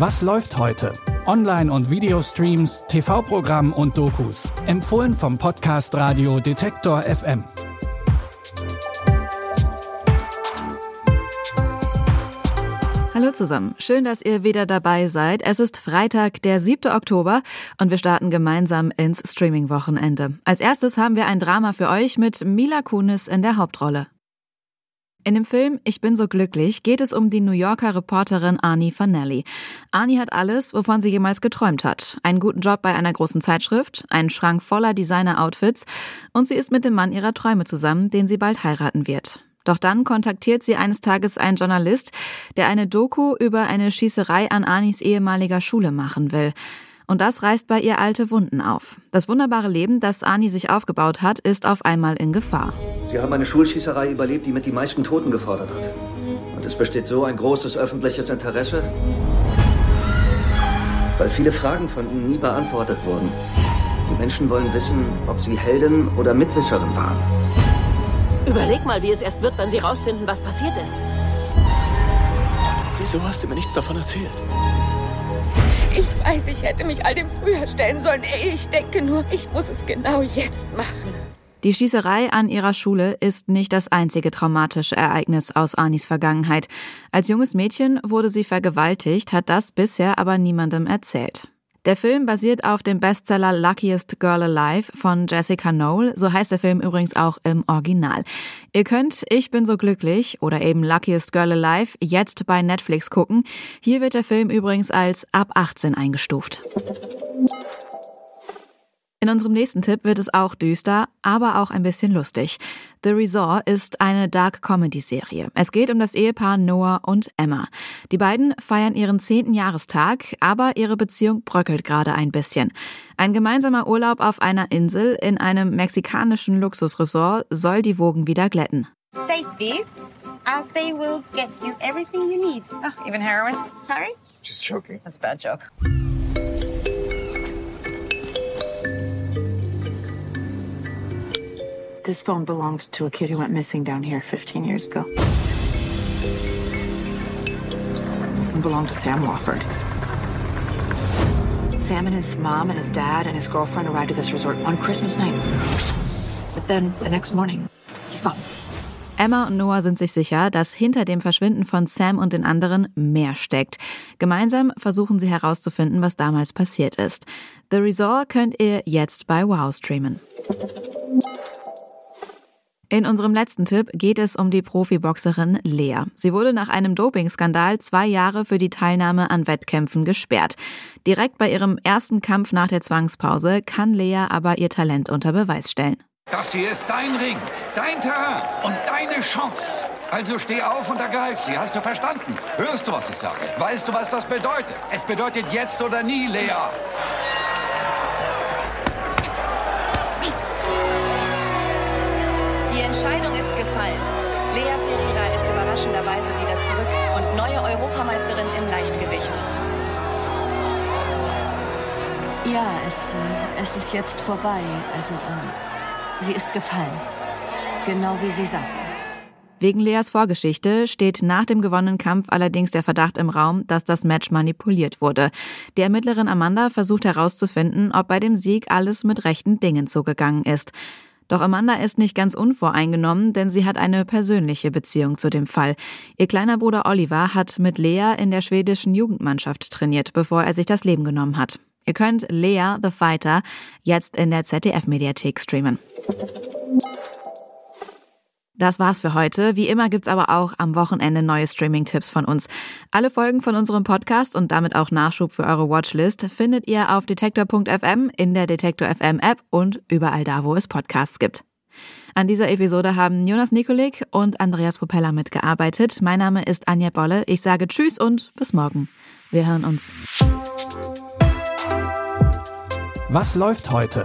Was läuft heute? Online- und Videostreams, TV-Programm und Dokus. Empfohlen vom Podcast Radio Detektor FM. Hallo zusammen, schön, dass ihr wieder dabei seid. Es ist Freitag, der 7. Oktober und wir starten gemeinsam ins Streaming-Wochenende. Als erstes haben wir ein Drama für euch mit Mila Kunis in der Hauptrolle. In dem Film Ich bin so glücklich geht es um die New Yorker Reporterin Arnie Fanelli. Arnie hat alles, wovon sie jemals geträumt hat. Einen guten Job bei einer großen Zeitschrift, einen Schrank voller Designer-Outfits und sie ist mit dem Mann ihrer Träume zusammen, den sie bald heiraten wird. Doch dann kontaktiert sie eines Tages einen Journalist, der eine Doku über eine Schießerei an Anis ehemaliger Schule machen will. Und das reißt bei ihr alte Wunden auf. Das wunderbare Leben, das Ani sich aufgebaut hat, ist auf einmal in Gefahr. Sie haben eine Schulschießerei überlebt, die mit die meisten Toten gefordert hat. Und es besteht so ein großes öffentliches Interesse, weil viele Fragen von Ihnen nie beantwortet wurden. Die Menschen wollen wissen, ob Sie Heldin oder Mitwisserin waren. Überleg mal, wie es erst wird, wenn Sie rausfinden, was passiert ist. Wieso hast du mir nichts davon erzählt? Ich weiß, ich hätte mich all dem früher stellen sollen. Ich denke nur, ich muss es genau jetzt machen. Die Schießerei an ihrer Schule ist nicht das einzige traumatische Ereignis aus Anis Vergangenheit. Als junges Mädchen wurde sie vergewaltigt, hat das bisher aber niemandem erzählt. Der Film basiert auf dem Bestseller Luckiest Girl Alive von Jessica Knoll. So heißt der Film übrigens auch im Original. Ihr könnt Ich bin so glücklich oder eben Luckiest Girl Alive jetzt bei Netflix gucken. Hier wird der Film übrigens als ab 18 eingestuft. In unserem nächsten Tipp wird es auch düster, aber auch ein bisschen lustig. The Resort ist eine Dark Comedy Serie. Es geht um das Ehepaar Noah und Emma. Die beiden feiern ihren zehnten Jahrestag, aber ihre Beziehung bröckelt gerade ein bisschen. Ein gemeinsamer Urlaub auf einer Insel in einem mexikanischen Luxusresort soll die Wogen wieder glätten. Say this, as they will get you everything you need. Oh, even heroin? Sorry? Just joking. That's a bad joke. This phone belonged to a kid who went missing down here 15 years ago. It belonged to Sam Wofford. Sam and his mom and his dad and his girlfriend arrived at this resort on Christmas night. But then the next morning, he's gone. Emma und Noah sind sich sicher, dass hinter dem Verschwinden von Sam und den anderen mehr steckt. Gemeinsam versuchen sie herauszufinden, was damals passiert ist. The Resort könnt ihr jetzt bei Wow streamen. In unserem letzten Tipp geht es um die Profiboxerin Lea. Sie wurde nach einem Dopingskandal zwei Jahre für die Teilnahme an Wettkämpfen gesperrt. Direkt bei ihrem ersten Kampf nach der Zwangspause kann Lea aber ihr Talent unter Beweis stellen. Das hier ist dein Ring, dein Terrain und deine Chance. Also steh auf und ergreif sie. Hast du verstanden? Hörst du, was ich sage? Weißt du, was das bedeutet? Es bedeutet jetzt oder nie, Lea. Gefallen. Lea Ferreira ist überraschenderweise wieder zurück und neue Europameisterin im Leichtgewicht. Ja, es, äh, es ist jetzt vorbei. Also, äh, sie ist gefallen. Genau wie sie sagt. Wegen Leas Vorgeschichte steht nach dem gewonnenen Kampf allerdings der Verdacht im Raum, dass das Match manipuliert wurde. Die Ermittlerin Amanda versucht herauszufinden, ob bei dem Sieg alles mit rechten Dingen zugegangen ist. Doch Amanda ist nicht ganz unvoreingenommen, denn sie hat eine persönliche Beziehung zu dem Fall. Ihr kleiner Bruder Oliver hat mit Lea in der schwedischen Jugendmannschaft trainiert, bevor er sich das Leben genommen hat. Ihr könnt Lea the Fighter jetzt in der ZDF-Mediathek streamen. Das war's für heute. Wie immer gibt's aber auch am Wochenende neue Streaming-Tipps von uns. Alle Folgen von unserem Podcast und damit auch Nachschub für eure Watchlist findet ihr auf detektor.fm, in der Detektor FM App und überall da, wo es Podcasts gibt. An dieser Episode haben Jonas Nikolik und Andreas Popella mitgearbeitet. Mein Name ist Anja Bolle. Ich sage Tschüss und bis morgen. Wir hören uns. Was läuft heute?